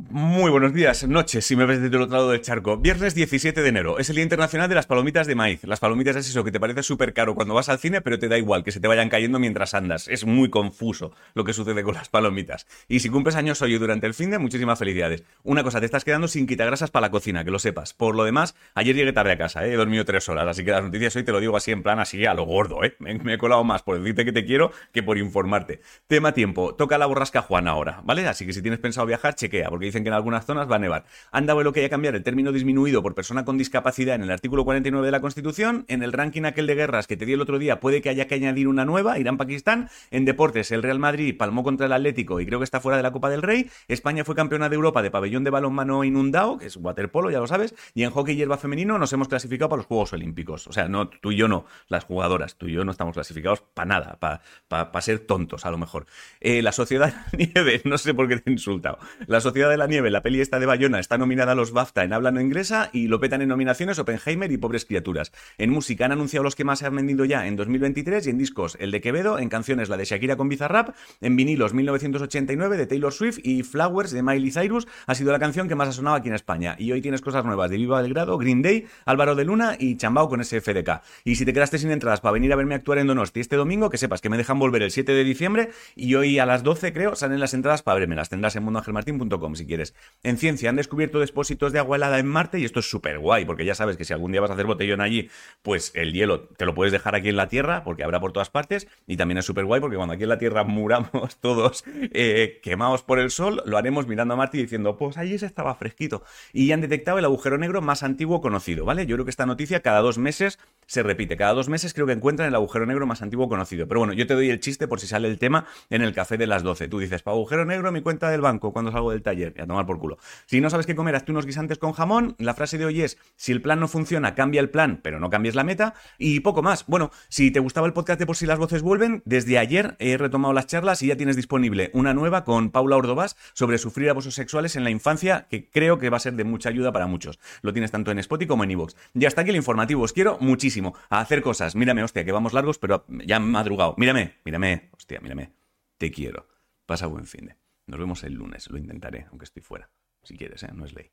Muy buenos días, noches, si me ves desde el otro lado del charco. Viernes 17 de enero. Es el Día Internacional de las Palomitas de Maíz. Las palomitas es eso que te parece súper caro cuando vas al cine, pero te da igual, que se te vayan cayendo mientras andas. Es muy confuso lo que sucede con las palomitas. Y si cumples años hoy durante el fin de, muchísimas felicidades. Una cosa, te estás quedando sin quitagrasas para la cocina, que lo sepas. Por lo demás, ayer llegué tarde a casa, ¿eh? he dormido tres horas, así que las noticias hoy te lo digo así en plan, así a lo gordo, ¿eh? Me, he colado más por decirte que te quiero que por informarte. Tema tiempo, toca la borrasca Juan ahora, ¿vale? Así que si tienes pensado viajar, chequea, porque dicen que en algunas zonas va a nevar. Han dado lo que haya cambiar el término disminuido por persona con discapacidad en el artículo 49 de la Constitución. En el ranking aquel de guerras que te di el otro día, puede que haya que añadir una nueva, Irán-Pakistán. En deportes, el Real Madrid palmó contra el Atlético y creo que está fuera de la Copa del Rey. España fue campeona de Europa de pabellón de balonmano inundado, que es waterpolo, ya lo sabes. Y en hockey hierba femenino nos hemos clasificado para los Juegos Olímpicos. O sea, no tú y yo no, las jugadoras, tú y yo no estamos clasificados para nada, para ser tontos a lo mejor. Eh, la Sociedad de la Nieve, no sé por qué te he insultado. La Sociedad de la Nieve, la peli esta de Bayona, está nominada a los BAFTA en habla no inglesa y lo petan en nominaciones Oppenheimer y Pobres Criaturas. En música han anunciado los que más se han vendido ya en 2023 y en discos el de Quevedo, en canciones la de Shakira con Bizarrap, en vinilos 1989 de Taylor Swift y Flowers de Miley Cyrus ha sido la canción que más ha sonado aquí en España. Y hoy tienes cosas nuevas de Viva Belgrado, Green Day, Álvaro de Luna y Chambao con SFDK. Y si te quedaste sin entradas para venir a verme actuar en Donosti este domingo, que sepas que me dejan volver el 7 de diciembre y hoy a las 12 creo salen las entradas para verme. Las tendrás en mundoangelmartin.com si quieres. En ciencia han descubierto depósitos de agua helada en Marte y esto es súper guay, porque ya sabes que si algún día vas a hacer botellón allí, pues el hielo te lo puedes dejar aquí en la Tierra, porque habrá por todas partes, y también es súper guay porque cuando aquí en la Tierra muramos todos eh, quemados por el sol, lo haremos mirando a Marte y diciendo, pues allí se estaba fresquito. Y han detectado el agujero negro más antiguo conocido, ¿vale? Yo creo que esta noticia cada dos meses se repite, cada dos meses creo que encuentran el agujero negro más antiguo conocido. Pero bueno, yo te doy el chiste por si sale el tema en el café de las 12. Tú dices, para agujero negro mi cuenta del banco cuando salgo del taller, y a tomar por culo. Si no sabes qué comer, hazte unos guisantes con jamón. La frase de hoy es, si el plan no funciona, cambia el plan, pero no cambies la meta. Y poco más. Bueno, si te gustaba el podcast de Por si las voces vuelven, desde ayer he retomado las charlas y ya tienes disponible una nueva con Paula Ordovás sobre sufrir abusos sexuales en la infancia, que creo que va a ser de mucha ayuda para muchos. Lo tienes tanto en Spotify como en iVoox. Y hasta aquí el informativo. Os quiero muchísimo a hacer cosas. Mírame, hostia, que vamos largos, pero ya madrugado. Mírame, mírame, hostia, mírame. Te quiero. Pasa buen fin de. Nos vemos el lunes. Lo intentaré, aunque estoy fuera. Si quieres, ¿eh? No es ley.